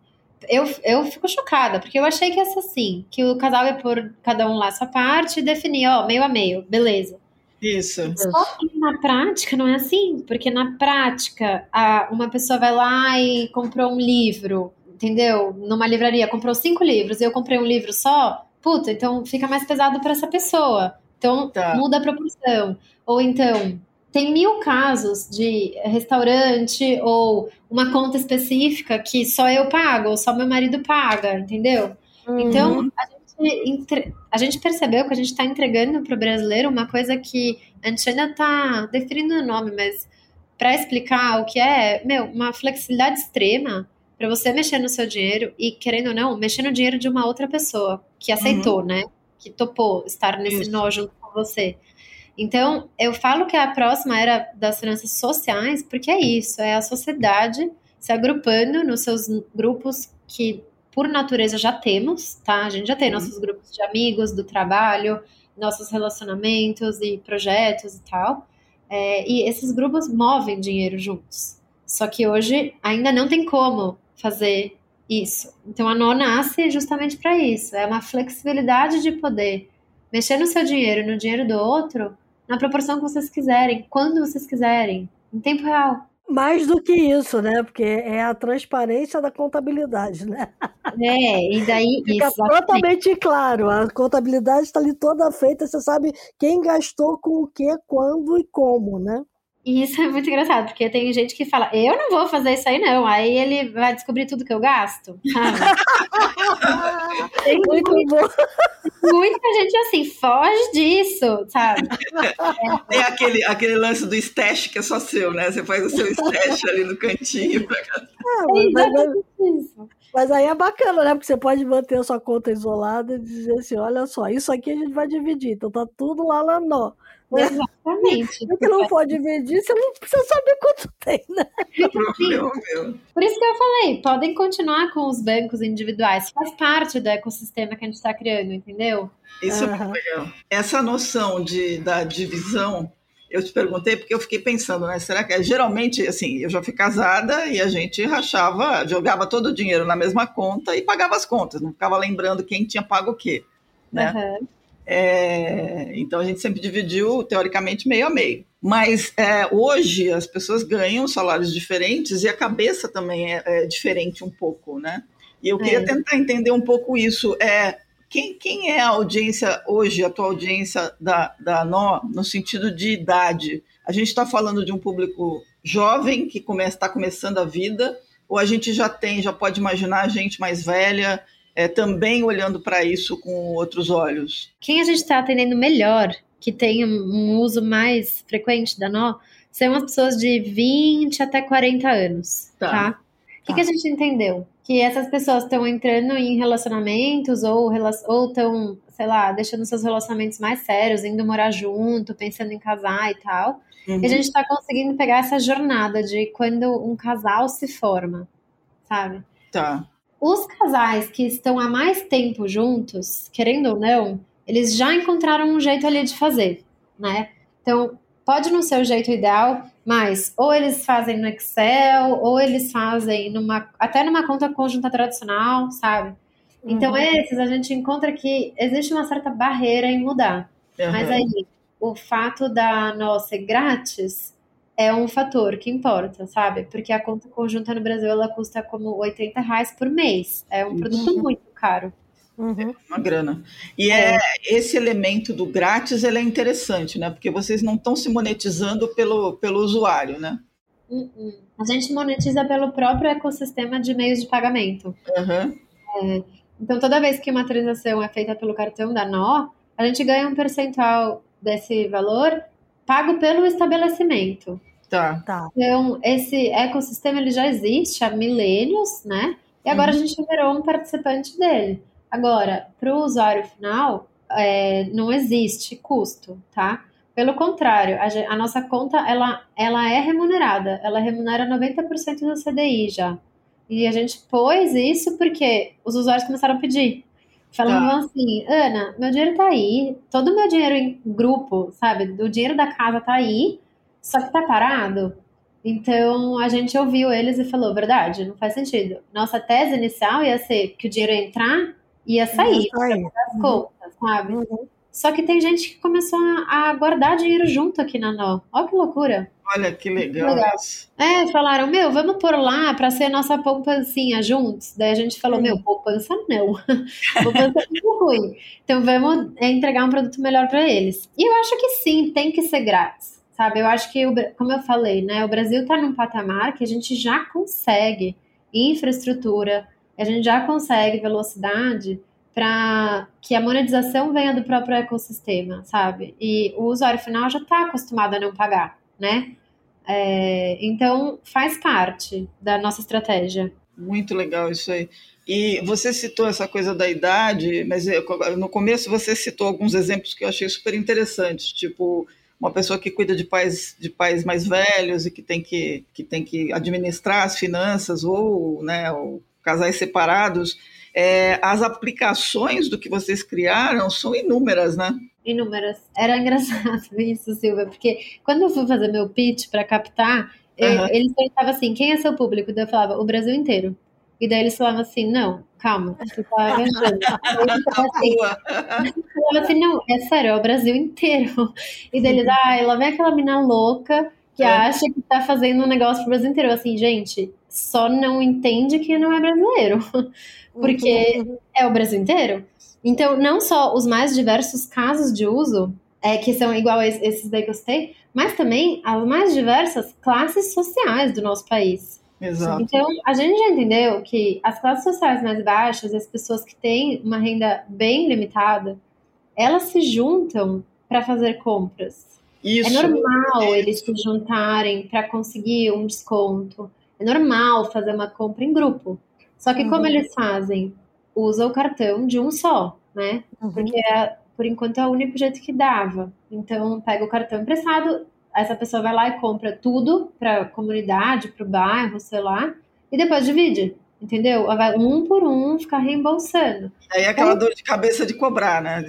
Eu, eu fico chocada, porque eu achei que ia ser assim, que o casal ia pôr cada um lá a sua parte e definir, ó, meio a meio, beleza. Isso. Só que na prática não é assim, porque na prática a, uma pessoa vai lá e comprou um livro, entendeu? Numa livraria, comprou cinco livros e eu comprei um livro só, puta, então fica mais pesado para essa pessoa. Então tá. muda a proporção. Ou então, tem mil casos de restaurante ou uma conta específica que só eu pago, ou só meu marido paga, entendeu? Uhum. Então, a gente, a gente percebeu que a gente está entregando para o brasileiro uma coisa que a gente ainda está definindo o nome, mas para explicar o que é, meu, uma flexibilidade extrema para você mexer no seu dinheiro e, querendo ou não, mexer no dinheiro de uma outra pessoa que aceitou, uhum. né? Que topou estar nesse Isso. nó junto com você. Então, eu falo que a próxima era das finanças sociais, porque é isso, é a sociedade se agrupando nos seus grupos que, por natureza, já temos, tá? A gente já tem uhum. nossos grupos de amigos, do trabalho, nossos relacionamentos e projetos e tal. É, e esses grupos movem dinheiro juntos. Só que hoje ainda não tem como fazer isso. Então a nó nasce justamente para isso. É uma flexibilidade de poder mexer no seu dinheiro, no dinheiro do outro, na proporção que vocês quiserem, quando vocês quiserem, em tempo real. Mais do que isso, né? Porque é a transparência da contabilidade, né? É, e daí. Fica isso, totalmente claro. A contabilidade está ali toda feita, você sabe quem gastou com o que, quando e como, né? E isso é muito engraçado, porque tem gente que fala, eu não vou fazer isso aí, não. Aí ele vai descobrir tudo que eu gasto, tem muito bom. Muita gente assim, foge disso, sabe? Tem aquele, aquele lance do stash que é só seu, né? Você faz o seu stash ali no cantinho. Pra... É, mas, mas, mas aí é bacana, né? Porque você pode manter a sua conta isolada e dizer assim, olha só, isso aqui a gente vai dividir. Então tá tudo lá lá nó. Exatamente. Porque não pode medir, você não precisa saber quanto tem, né? Por isso que eu falei, podem continuar com os bancos individuais, faz parte do ecossistema que a gente está criando, entendeu? Isso uhum. é muito legal. Essa noção de, da divisão, eu te perguntei porque eu fiquei pensando, né? Será que geralmente, assim, eu já fui casada e a gente rachava, jogava todo o dinheiro na mesma conta e pagava as contas, não ficava lembrando quem tinha pago o quê, né? Uhum. É, então a gente sempre dividiu, teoricamente, meio a meio. Mas é, hoje as pessoas ganham salários diferentes e a cabeça também é, é diferente um pouco, né? E eu queria é. tentar entender um pouco isso. É, quem, quem é a audiência hoje, a tua audiência da, da NO, no sentido de idade? A gente está falando de um público jovem que está começando a vida, ou a gente já tem, já pode imaginar gente mais velha é, também olhando para isso com outros olhos? Quem a gente está atendendo melhor, que tem um uso mais frequente da nó, são as pessoas de 20 até 40 anos, tá? tá? O que, que a gente entendeu? Que essas pessoas estão entrando em relacionamentos ou estão, sei lá, deixando seus relacionamentos mais sérios, indo morar junto, pensando em casar e tal. Uhum. E a gente está conseguindo pegar essa jornada de quando um casal se forma, sabe? Tá os casais que estão há mais tempo juntos, querendo ou não, eles já encontraram um jeito ali de fazer, né? Então, pode não ser o jeito ideal, mas ou eles fazem no Excel, ou eles fazem numa, até numa conta conjunta tradicional, sabe? Então, uhum. esses a gente encontra que existe uma certa barreira em mudar. Uhum. Mas aí, o fato da nossa grátis é um fator que importa, sabe? Porque a conta conjunta no Brasil ela custa como 80 reais por mês. É um produto uhum. muito caro. Uhum. É uma grana. E é. é. esse elemento do grátis ele é interessante, né? Porque vocês não estão se monetizando pelo, pelo usuário, né? Uh -uh. A gente monetiza pelo próprio ecossistema de meios de pagamento. Uhum. É, então, toda vez que uma transação é feita pelo cartão da Nó, a gente ganha um percentual desse valor pago pelo estabelecimento. Tá. Tá. Então, esse ecossistema ele já existe há milênios, né? E agora uhum. a gente virou um participante dele. Agora, para o usuário final, é, não existe custo, tá? Pelo contrário, a, a, nossa conta ela, ela é remunerada, ela remunera 90% do CDI já. E a gente pôs isso porque os usuários começaram a pedir. Falavam tá. assim, Ana, meu dinheiro tá aí, todo o meu dinheiro em grupo, sabe? O dinheiro da casa tá aí, só que tá parado. Então a gente ouviu eles e falou, verdade, não faz sentido. Nossa tese inicial ia ser que o dinheiro ia entrar e ia sair, ia sair. das uhum. contas, sabe? Uhum. Só que tem gente que começou a guardar dinheiro junto aqui na Nó. Olha que loucura. Olha que legal. legal. É, falaram, meu, vamos pôr lá para ser nossa poupancinha juntos. Daí a gente falou, meu, poupança não. poupança é muito ruim. Então vamos entregar um produto melhor para eles. E eu acho que sim, tem que ser grátis. Sabe, eu acho que, como eu falei, né, o Brasil está num patamar que a gente já consegue infraestrutura, a gente já consegue velocidade para que a monetização venha do próprio ecossistema, sabe? E o usuário final já está acostumado a não pagar, né? É, então faz parte da nossa estratégia. Muito legal isso aí. E você citou essa coisa da idade, mas no começo você citou alguns exemplos que eu achei super interessantes, tipo uma pessoa que cuida de pais de pais mais velhos e que tem que, que tem que administrar as finanças ou, né, ou casais separados é, as aplicações do que vocês criaram são inúmeras, né? Inúmeras. Era engraçado isso, Silvia, porque quando eu fui fazer meu pitch para captar, uhum. eles perguntavam assim: quem é seu público? Daí eu falava: o Brasil inteiro. E daí eles falavam assim: não, calma, você tá arranjando. assim, falava assim: não, é sério, é o Brasil inteiro. E daí eles, ah, lá vem aquela mina louca que é. acha que tá fazendo um negócio pro Brasil inteiro. Assim, gente, só não entende que não é brasileiro. Porque uhum. é o Brasil inteiro. Então, não só os mais diversos casos de uso, é, que são igual a esses daí que eu citei, mas também as mais diversas classes sociais do nosso país. Exato. Então, a gente já entendeu que as classes sociais mais baixas, as pessoas que têm uma renda bem limitada, elas se juntam para fazer compras. Isso. É normal é. eles se juntarem para conseguir um desconto. É normal fazer uma compra em grupo. Só que uhum. como eles fazem? Usa o cartão de um só, né? Uhum. Porque é, por enquanto é o único jeito que dava. Então pega o cartão emprestado, essa pessoa vai lá e compra tudo para a comunidade, para o bairro, sei lá, e depois divide. Entendeu? Vai um por um ficar reembolsando. Aí é aquela dor de cabeça de cobrar, né?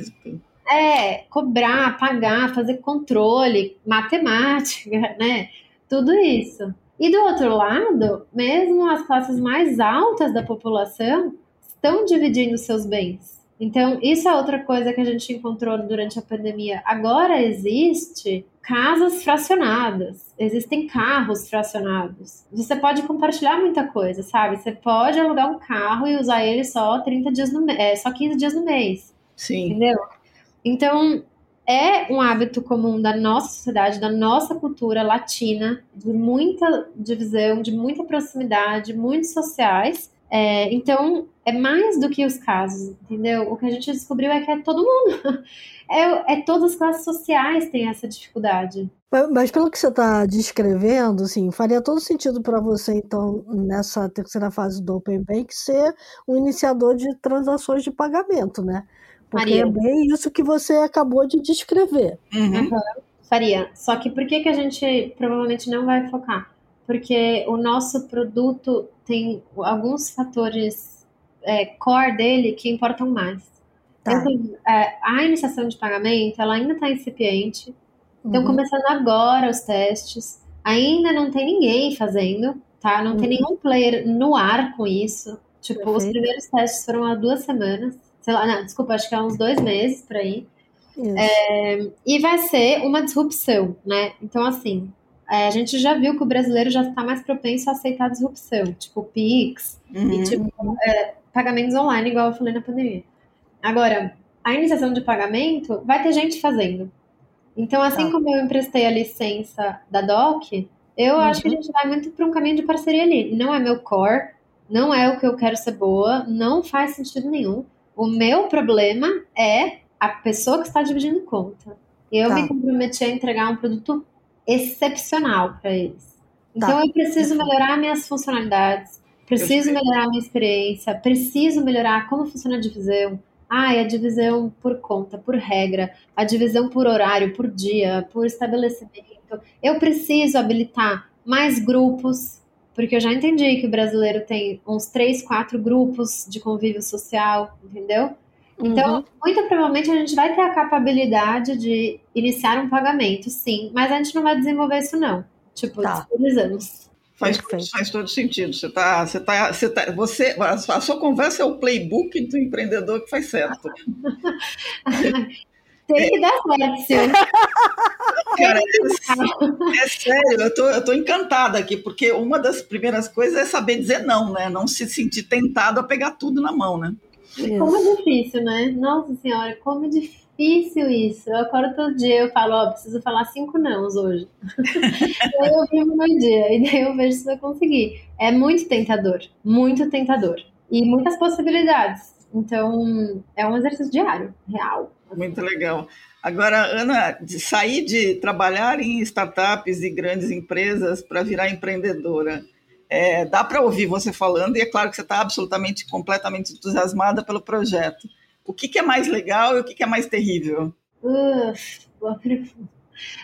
É, cobrar, pagar, fazer controle, matemática, né? Tudo isso. E do outro lado, mesmo as classes mais altas da população estão dividindo seus bens. Então, isso é outra coisa que a gente encontrou durante a pandemia. Agora existe casas fracionadas, existem carros fracionados. Você pode compartilhar muita coisa, sabe? Você pode alugar um carro e usar ele só 30 dias no é, só 15 dias no mês. Sim. Entendeu? Então, é um hábito comum da nossa sociedade, da nossa cultura latina, de muita divisão, de muita proximidade, muito sociais. É, então, é mais do que os casos, entendeu? O que a gente descobriu é que é todo mundo. É, é todas as classes sociais têm essa dificuldade. Mas pelo que você está descrevendo, assim, faria todo sentido para você, então, nessa terceira fase do Open Bank, ser um iniciador de transações de pagamento, né? Porque Maria. é bem isso que você acabou de descrever. Uhum. Faria. Só que por que, que a gente provavelmente não vai focar? Porque o nosso produto tem alguns fatores é, core dele que importam mais. Tá. Então, é, a iniciação de pagamento, ela ainda está incipiente. Estão uhum. começando agora os testes. Ainda não tem ninguém fazendo, tá? Não uhum. tem nenhum player no ar com isso. Tipo, Perfeito. os primeiros testes foram há duas semanas sei lá, não, desculpa, acho que há uns dois meses por aí. É, e vai ser uma disrupção, né? Então, assim, é, a gente já viu que o brasileiro já está mais propenso a aceitar disrupção, tipo Pix uhum. e tipo, é, pagamentos online, igual eu falei na pandemia. Agora, a iniciação de pagamento vai ter gente fazendo. Então, assim tá. como eu emprestei a licença da DOC, Eu uhum. acho que a gente vai muito para um caminho de parceria ali. Não é meu core, não é o que eu quero ser boa, não faz sentido nenhum. O meu problema é a pessoa que está dividindo conta. Eu tá. me comprometi a entregar um produto excepcional para eles. Então tá. eu preciso melhorar minhas funcionalidades, preciso melhorar minha experiência, preciso melhorar como funciona a divisão. Ah, a divisão por conta, por regra, a divisão por horário, por dia, por estabelecimento. Eu preciso habilitar mais grupos, porque eu já entendi que o brasileiro tem uns três, quatro grupos de convívio social, entendeu? Então, uhum. muito provavelmente a gente vai ter a capacidade de iniciar um pagamento, sim, mas a gente não vai desenvolver isso, não. Tipo, tá. disponibilizamos. Faz, faz todo sentido. Você tá, você tá, você tá, você, a sua conversa é o playbook do empreendedor que faz certo. Tem que dar certo, Silvio. Cara, é, é, sério, eu tô, eu tô encantada aqui, porque uma das primeiras coisas é saber dizer não, né? Não se sentir tentado a pegar tudo na mão, né? Como é difícil, né? Nossa senhora, como é difícil isso. Eu acordo todo dia, eu falo, ó, preciso falar cinco nãos hoje. e aí eu vivo meu dia, e daí eu vejo se vai conseguir. É muito tentador, muito tentador. E muitas possibilidades. Então, é um exercício diário, real. Muito legal. Agora, Ana, de sair de trabalhar em startups e grandes empresas para virar empreendedora, é, dá para ouvir você falando, e é claro que você está absolutamente, completamente entusiasmada pelo projeto. O que, que é mais legal e o que, que é mais terrível? Uh, boa pergunta.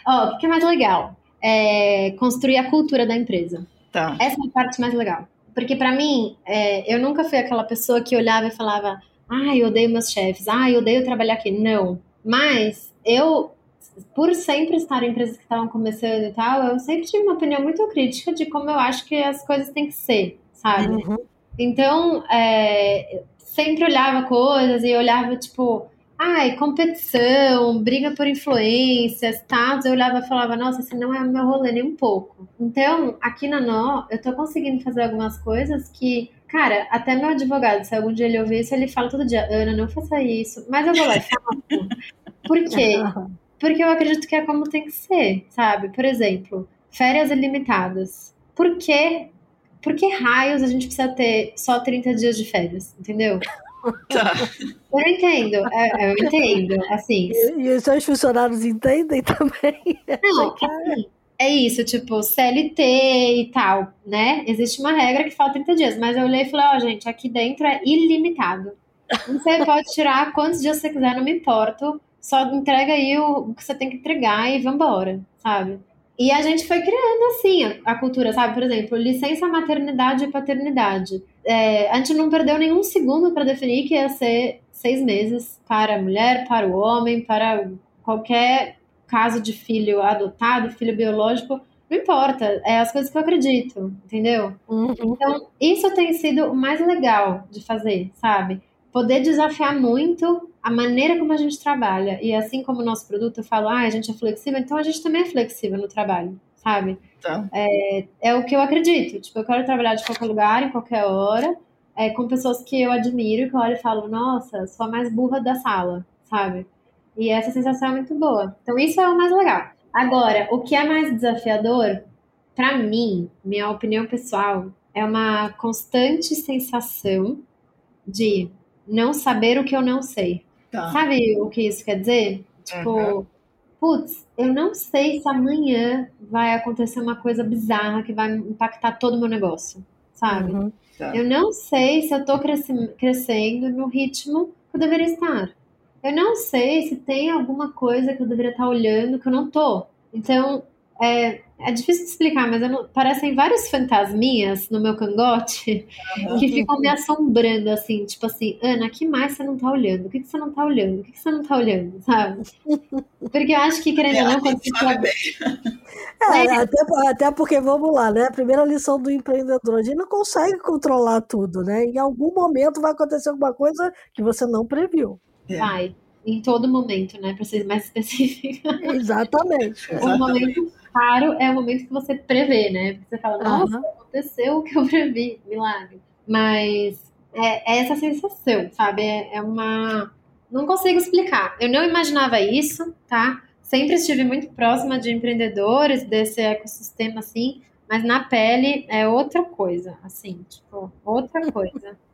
Oh, o que, que é mais legal? É construir a cultura da empresa. Tá. Essa é a parte mais legal. Porque para mim, é, eu nunca fui aquela pessoa que olhava e falava, ah, eu odeio meus chefes, ah, eu odeio trabalhar aqui. Não. Mas eu por sempre estar em empresas que estavam começando e tal, eu sempre tive uma opinião muito crítica de como eu acho que as coisas têm que ser, sabe? Uhum. Então, é, sempre olhava coisas e olhava, tipo, ai, competição, briga por influências, tá? Eu olhava e falava, nossa, esse não é o meu rolê nem um pouco. Então, aqui na Nó, eu tô conseguindo fazer algumas coisas que, cara, até meu advogado, se algum dia ele ouvir isso, ele fala todo dia, Ana, não faça isso. Mas eu vou lá e falo. Por quê? Porque eu acredito que é como tem que ser, sabe? Por exemplo, férias ilimitadas. Por que, por que raios a gente precisa ter só 30 dias de férias, entendeu? Tá. Eu entendo, é, eu entendo, assim. E, e os seus funcionários entendem também? Não, assim, é isso, tipo, CLT e tal, né? Existe uma regra que fala 30 dias, mas eu olhei e falei, ó, oh, gente, aqui dentro é ilimitado. Você pode tirar quantos dias você quiser, não me importo só entrega aí o, que você tem que entregar e vambora, sabe? E a gente foi criando assim a, a cultura, sabe? Por exemplo, licença maternidade e paternidade. É, a gente não perdeu nenhum segundo para definir que ia ser seis meses para a mulher, para o homem, para qualquer caso de filho adotado, filho biológico, não importa, é as coisas que eu acredito, entendeu? Uhum. Então, isso tem sido o mais legal de fazer, sabe? Poder desafiar muito a maneira como a gente trabalha. E assim como o nosso produto, eu falo, ah, a gente é flexível, então a gente também é flexível no trabalho, sabe? Tá. É, é o que eu acredito. Tipo, eu quero trabalhar de qualquer lugar, em qualquer hora, é, com pessoas que eu admiro, que eu olho e falo, nossa, sou a mais burra da sala, sabe? E essa sensação é muito boa. Então, isso é o mais legal. Agora, o que é mais desafiador, para mim, minha opinião pessoal, é uma constante sensação de não saber o que eu não sei. Tá. Sabe o que isso quer dizer? Tipo, uhum. putz, eu não sei se amanhã vai acontecer uma coisa bizarra que vai impactar todo o meu negócio, sabe? Uhum. Tá. Eu não sei se eu tô crescendo, crescendo no ritmo que eu deveria estar. Eu não sei se tem alguma coisa que eu deveria estar olhando que eu não tô. Então, é, é difícil de explicar, mas não, parecem vários fantasminhas no meu cangote que ficam me assombrando, assim, tipo assim, Ana, que mais você não tá olhando? O que, que você não tá olhando? O que, que você não tá olhando, sabe? Porque eu acho que, querendo ou não, quando você fala... É, é, até, até porque, vamos lá, né? A primeira lição do empreendedor, a gente não consegue controlar tudo, né? Em algum momento vai acontecer alguma coisa que você não previu. Vai, em todo momento, né? Para ser mais específico. Exatamente. um momento raro é o momento que você prevê, né? Porque você fala, nossa, uhum. aconteceu o que eu previ, milagre. Mas é, é essa sensação, sabe? É, é, uma. Não consigo explicar. Eu não imaginava isso, tá? sempre estive muito próxima de empreendedores desse ecossistema assim, mas na pele é outra coisa, assim, tipo, outra coisa.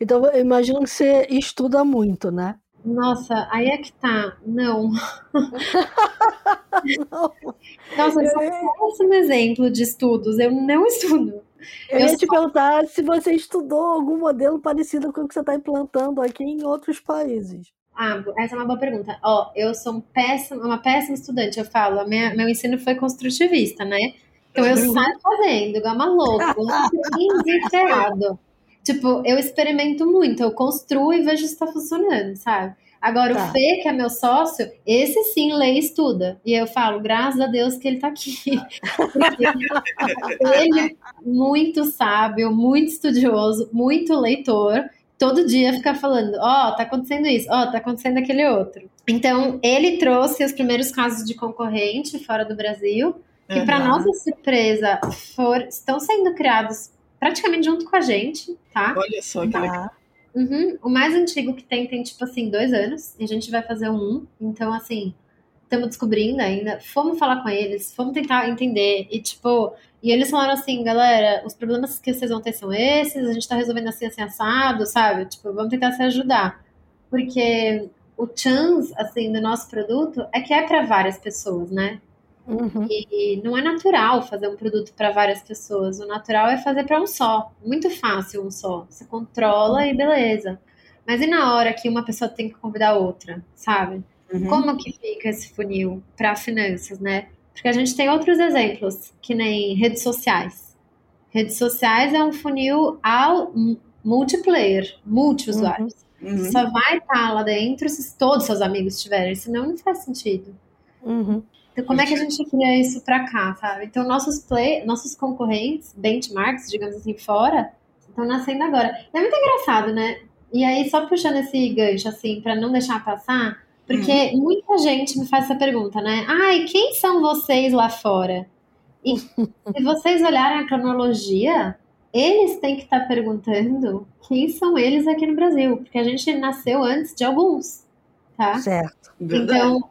Então, eu imagino que você estuda muito, né? Nossa, aí é que tá. Não. Nossa, eu sou um exemplo de estudos. Eu não estudo. Eu, eu ia só... te perguntar se você estudou algum modelo parecido com o que você está implantando aqui em outros países. Ah, essa é uma boa pergunta. Ó, eu sou um péssimo, uma péssima estudante, eu falo. Minha, meu ensino foi construtivista, né? Então eu uhum. saio fazendo, igual uma louca, desesperado. Tipo, eu experimento muito, eu construo e vejo se está funcionando, sabe? Agora, tá. o Fê, que é meu sócio, esse sim lê e estuda. E eu falo, graças a Deus que ele tá aqui. ele é muito sábio, muito estudioso, muito leitor. Todo dia fica falando, ó, oh, tá acontecendo isso, ó, oh, tá acontecendo aquele outro. Então, ele trouxe os primeiros casos de concorrente fora do Brasil, que, uhum. para nossa surpresa, for, estão sendo criados praticamente junto com a gente, tá? Olha só que tá. legal. Uhum. O mais antigo que tem tem, tipo assim, dois anos. E a gente vai fazer um. Então, assim, estamos descobrindo ainda. Fomos falar com eles, fomos tentar entender. E, tipo, e eles falaram assim, galera, os problemas que vocês vão ter são esses, a gente tá resolvendo assim, assim, assado, sabe? Tipo, vamos tentar se ajudar. Porque o chance, assim, do nosso produto é que é para várias pessoas, né? Uhum. E não é natural fazer um produto para várias pessoas. O natural é fazer para um só. Muito fácil um só. Você controla e beleza. Mas e na hora que uma pessoa tem que convidar outra, sabe? Uhum. Como que fica esse funil para finanças, né? Porque a gente tem outros exemplos, que nem redes sociais. Redes sociais é um funil ao multiplayer, multi-usuários. Uhum. Só vai estar lá dentro se todos seus amigos estiverem, senão não faz sentido. Uhum. Então, como é que a gente cria isso para cá, sabe? Então, nossos play, nossos concorrentes, benchmarks, digamos assim, fora, estão nascendo agora. E é muito engraçado, né? E aí, só puxando esse gancho, assim, para não deixar passar, porque hum. muita gente me faz essa pergunta, né? Ai, quem são vocês lá fora? E se vocês olharem a cronologia, eles têm que estar tá perguntando quem são eles aqui no Brasil, porque a gente nasceu antes de alguns, tá? Certo. Então,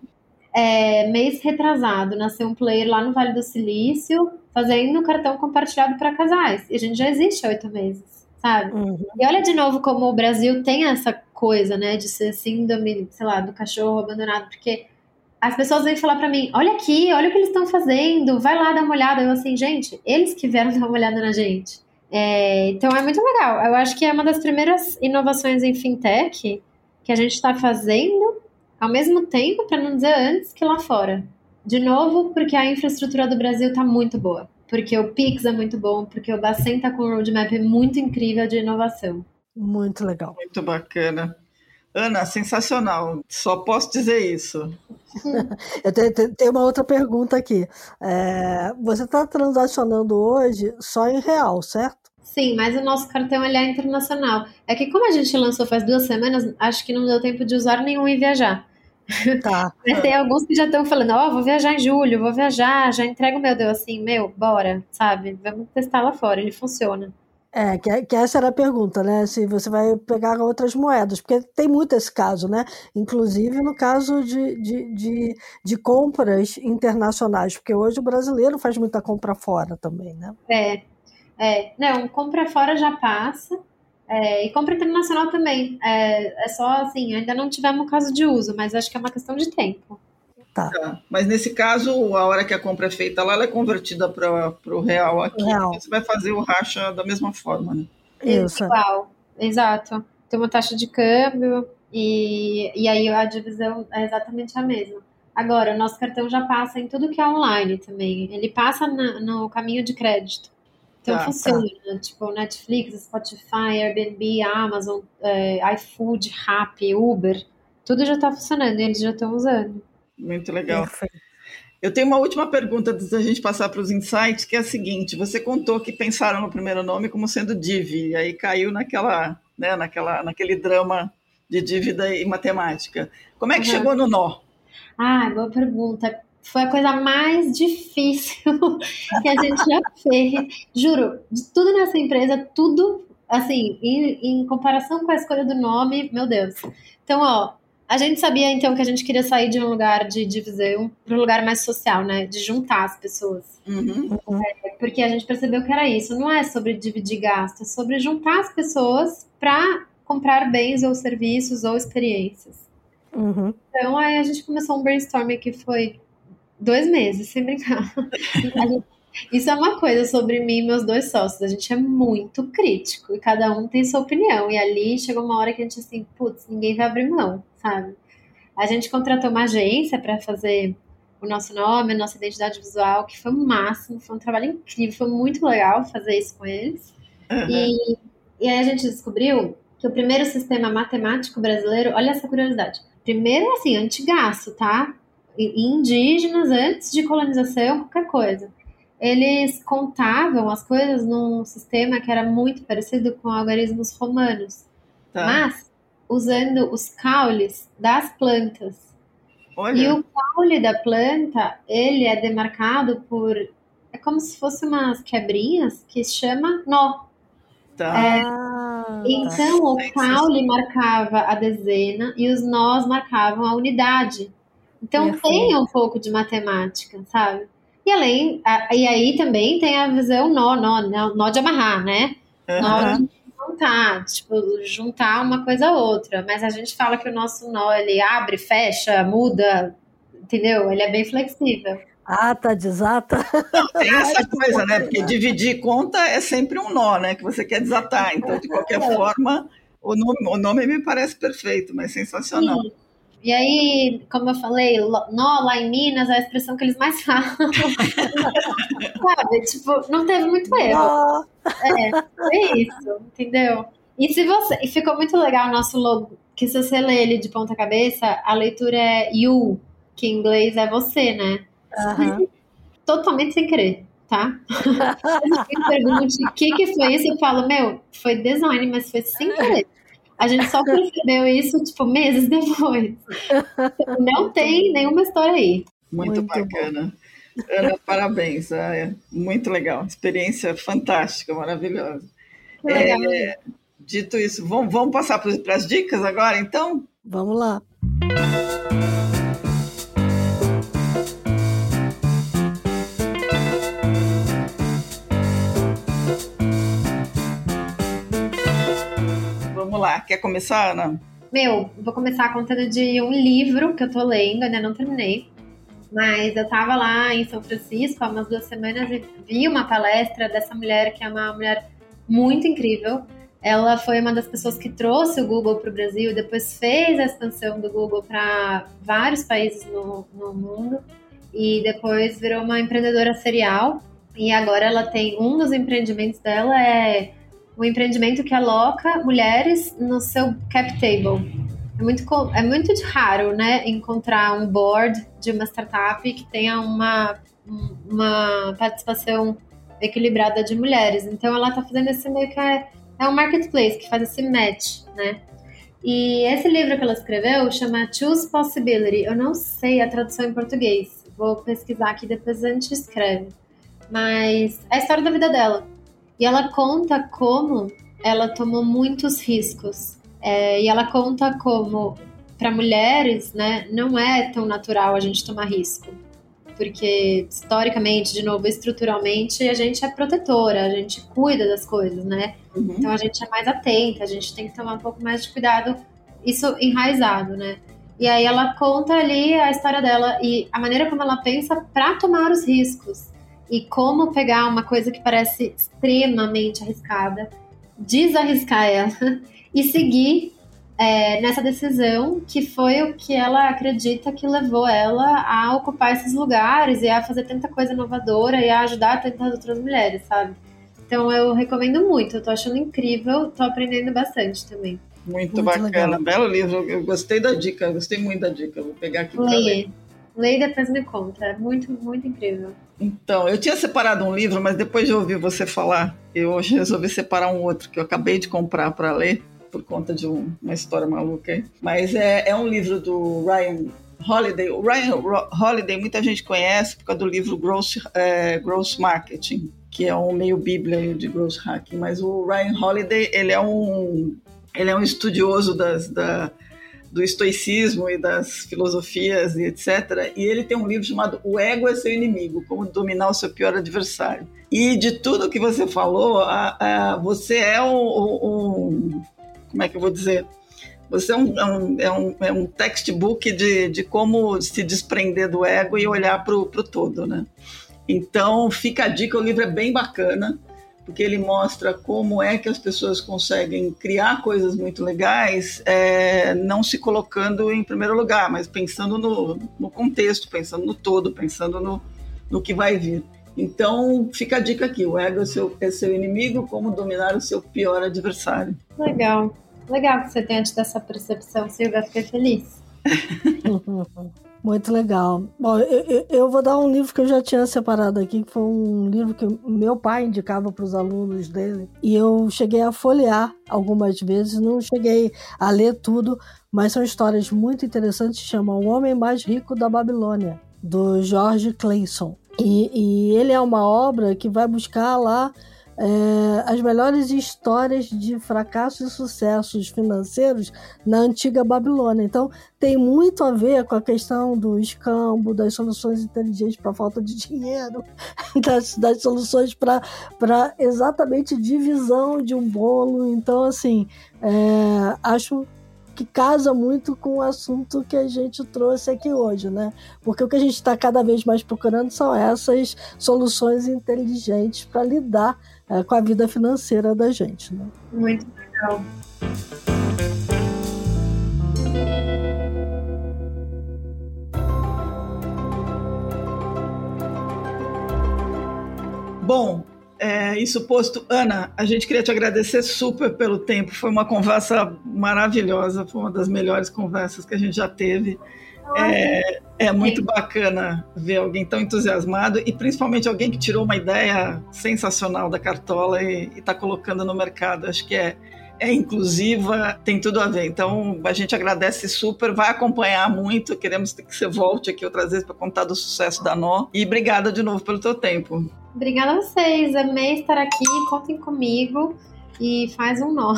é, mês retrasado, nasceu um player lá no Vale do Silício, fazendo cartão compartilhado para casais. E a gente já existe há oito meses, sabe? Uhum. E olha de novo como o Brasil tem essa coisa, né, de ser síndrome, sei lá, do cachorro abandonado, porque as pessoas vêm falar para mim: olha aqui, olha o que eles estão fazendo, vai lá dar uma olhada. Eu assim, gente, eles que vieram dar uma olhada na gente. É, então é muito legal. Eu acho que é uma das primeiras inovações em fintech que a gente está fazendo ao mesmo tempo, para não dizer antes, que lá fora. De novo, porque a infraestrutura do Brasil está muito boa. Porque o Pix é muito bom, porque o Bacen está com um roadmap muito incrível de inovação. Muito legal. Muito bacana. Ana, sensacional. Só posso dizer isso. Eu tenho, tenho, uma outra pergunta aqui. É, você está transacionando hoje só em real, certo? Sim, mas o nosso cartão ele é internacional. É que como a gente lançou faz duas semanas, acho que não deu tempo de usar nenhum e viajar. Tá. Mas tem alguns que já estão falando, ó, oh, vou viajar em julho, vou viajar, já entrego meu Deus assim, meu, bora, sabe? Vamos testar lá fora, ele funciona. É, que, que, essa era a pergunta, né? Se você vai pegar outras moedas, porque tem muito esse caso, né? Inclusive no caso de, de, de, de compras internacionais, porque hoje o brasileiro faz muita compra fora também, né? É, é, não, compra fora já passa. É, e compra internacional também. É, é só assim, ainda não tivemos caso de uso, mas acho que é uma questão de tempo. Tá. tá. Mas nesse caso, a hora que a compra é feita lá, ela é convertida para o real aqui. Real. Você vai fazer o racha da mesma forma, né? Isso. Igual, exato. Tem uma taxa de câmbio e, e aí a divisão é exatamente a mesma. Agora, o nosso cartão já passa em tudo que é online também. Ele passa na, no caminho de crédito. Então tá, funciona, tá. tipo Netflix, Spotify, Airbnb, Amazon, é, iFood, Rappi, Uber, tudo já está funcionando e eles já estão usando. Muito legal. Perfeito. Eu tenho uma última pergunta antes da gente passar para os insights, que é a seguinte: você contou que pensaram no primeiro nome como sendo Divi, e aí caiu naquela, né, naquela, naquele drama de dívida e matemática. Como é que uhum. chegou no nó? Ah, boa pergunta foi a coisa mais difícil que a gente já fez. Juro, de tudo nessa empresa, tudo, assim, em, em, comparação com a escolha do nome, meu Deus. Então, ó, A gente sabia então que a gente queria sair de um lugar de divisão para um lugar mais social, né? De juntar as pessoas. Uhum. É, porque a gente percebeu que era isso. Não é sobre dividir gasto, é sobre juntar as pessoas para comprar bens ou serviços ou experiências. Uhum. Então aí a gente começou um brainstorming que foi dois meses, sem brincar. Gente, isso é uma coisa sobre mim e meus dois sócios. A gente é muito crítico e cada um tem sua opinião. E ali chegou uma hora que a gente assim, putz, ninguém vai abrir mão, sabe? A gente contratou uma agência para fazer o nosso nome, a nossa identidade visual, que foi o máximo, foi um trabalho incrível, foi muito legal fazer isso com eles. Uhum. E, e aí a gente descobriu que o primeiro sistema matemático brasileiro, olha essa curiosidade, primeiro assim, antigaço, tá? Indígenas, antes de colonização, qualquer coisa. Eles contavam as coisas num sistema que era muito parecido com algarismos romanos, Tá. mas usando os caules das plantas. Olha, E o caule da planta, ele é demarcado por. É como se fossem umas quebrinhas que se chama nó. tá. Ah, tá. Então, o caule marcava a dezena e os nós marcavam a unidade. Então, Perfeito. tem um pouco de matemática, sabe? E além, a- e aí também tem a visão nó, nó, nó, nó de amarrar, né? Nó Aham. de juntar, tipo, juntar uma coisa a outra. Mas a gente fala que o nosso nó, ele abre, fecha, muda, entendeu? Ele é bem flexível. Ata, desata. Tem essa coisa, né? Porque dividir conta é sempre um nó, né? Que você quer desatar. Então, de qualquer forma, o nome, o nome me parece perfeito, mas sensacional. Sim. E aí, como eu falei, nó lá em Minas é a expressão que eles mais falam. Sabe? Tipo, não teve muito erro. Ó, É isso, entendeu? E se você. E ficou muito legal o nosso logo, que se você lê ele de ponta cabeça, a leitura é you, que em inglês é você, né? aham. Totalmente sem querer, tá? Quem pergunte o que, que foi isso, eu falo, meu, foi design, mas foi sem querer. A gente só percebeu isso, tipo, meses depois. Então, Não tem nenhuma história aí. Muito, Muito bacana. Ana, parabéns. ah, é muito legal. Experiência fantástica, maravilhosa. Legal. É, dito isso, vamos, vamos passar para as dicas agora, então? Vamos lá. Vamos lá. Quer começar, Ana? Meu, vou começar contando de um livro que eu tô lendo, ainda não terminei. Mas eu tava lá em São Francisco há umas duas semanas e vi uma palestra dessa mulher que é uma mulher muito incrível. Ela foi uma das pessoas que trouxe o Google para o Brasil, depois fez a expansão do Google para vários países no, no mundo e depois virou uma empreendedora serial. E agora ela tem um dos empreendimentos dela é um empreendimento que aloca mulheres no seu cap table. É muito, é muito raro, né, encontrar um board de uma startup que tenha uma, uma participação equilibrada de mulheres. Então ela está fazendo esse meio que é, é um marketplace que faz esse match, né? E esse livro que ela escreveu chama Choose Possibility. Eu não sei a tradução em português. Vou pesquisar aqui depois a gente escreve. Mas é a história da vida dela. E ela conta como ela tomou muitos riscos. É, e ela conta como, para mulheres, né, não é tão natural a gente tomar risco. Porque, historicamente, de novo, estruturalmente, a gente é protetora, a gente cuida das coisas, né? Uhum. Então a gente é mais atenta, a gente tem que tomar um pouco mais de cuidado, isso enraizado, né? E aí ela conta ali a história dela e a maneira como ela pensa para tomar os riscos e como pegar uma coisa que parece extremamente arriscada, desarriscar ela e seguir é, nessa decisão que foi o que ela acredita que levou ela a ocupar esses lugares e a fazer tanta coisa inovadora e a ajudar tantas outras mulheres, sabe? Então eu recomendo muito, eu tô achando incrível, tô aprendendo bastante também. Muito, Muito bacana. legal. Belo livro. Eu gostei da dica, gostei muito da dica. Vou pegar aqui para ler. Leia e depois me conta. É muito, muito incrível. Então, eu tinha separado um livro, mas depois de ouvir você falar, eu hoje resolvi separar um outro que eu acabei de comprar para ler, por conta de um- uma história maluca aí. Mas é, é um livro do Ryan Holiday. O Ryan Holiday muita gente conhece por causa do livro Gross, é, Gross Marketing, que é um meio bíblia de Gross Hacking. Mas o Ryan Holiday, ele é um, ele é um estudioso das, da, do estoicismo e das filosofias e etc. E ele tem um livro chamado O Ego é Seu Inimigo, Como Dominar o Seu Pior Adversário. E de tudo que você falou, a, a, você é um, um, Como é que eu vou dizer? Você é um, é um, é um, é um textbook de, de como se desprender do ego e olhar para o todo, né? Então, fica a dica, o livro é bem bacana porque ele mostra como é que as pessoas conseguem criar coisas muito legais, é, não se colocando em primeiro lugar, mas pensando no, no contexto, pensando no todo, pensando no, no que vai vir. Então, fica a dica aqui: o ego é seu, é seu inimigo, como dominar o seu pior adversário. Legal. Legal que você tenha tido essa percepção, Silvia. Fiquei feliz. Muito legal. Bom, eu, eu, vou dar um livro que eu já tinha separado aqui, que foi um livro que meu pai indicava para os alunos dele. E eu cheguei a folhear algumas vezes, não cheguei a ler tudo, mas são histórias muito interessantes. Chama O Homem Mais Rico da Babilônia, do George Clayson. E, e ele é uma obra que vai buscar lá é, as melhores histórias de fracassos e sucessos financeiros na antiga Babilônia. Então, tem muito a ver com a questão do escambo, das soluções inteligentes para falta de dinheiro, das, das soluções para exatamente divisão de um bolo. Então, assim, é, acho que casa muito com o assunto que a gente trouxe aqui hoje, né? Porque o que a gente está cada vez mais procurando são essas soluções inteligentes para lidar é, com a vida financeira da gente. Né? Muito legal. Bom, é, isso posto, Ana, a gente queria te agradecer super pelo tempo. Foi uma conversa maravilhosa, foi uma das melhores conversas que a gente já teve. É, é muito bacana ver alguém tão entusiasmado e principalmente alguém que tirou uma ideia sensacional da cartola e está colocando no mercado. Acho que é, é inclusiva, tem tudo a ver. Então a gente agradece super, vai acompanhar muito. Queremos que você volte aqui outras vezes para contar do sucesso da Nó. E obrigada de novo pelo teu tempo. Obrigada a vocês, amei estar aqui, contem comigo e faz um nó.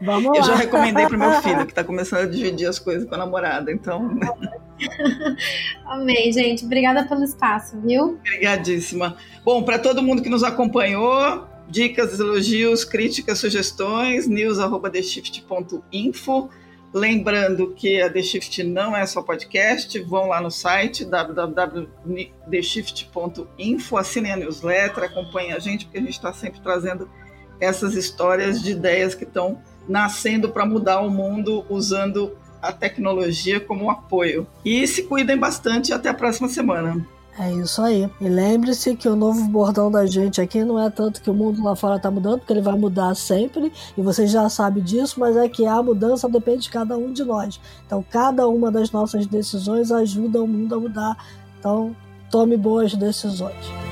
Vamos Eu lá. já recomendei para meu filho, que está começando a dividir as coisas com a namorada, então. Amei, gente. Obrigada pelo espaço, viu? Obrigadíssima. Bom, para todo mundo que nos acompanhou, dicas, elogios, críticas, sugestões, news.theshift.info. Lembrando que a The Shift não é só podcast, vão lá no site www.theshift.info, assinem a newsletter, acompanhem a gente, porque a gente está sempre trazendo essas histórias de ideias que estão nascendo para mudar o mundo usando a tecnologia como apoio. E se cuidem bastante e até a próxima semana. É isso aí. E lembre-se que o novo bordão da gente aqui não é tanto que o mundo lá fora está mudando, porque ele vai mudar sempre, e você já sabe disso, mas é que a mudança depende de cada um de nós. Então, cada uma das nossas decisões ajuda o mundo a mudar. Então, tome boas decisões.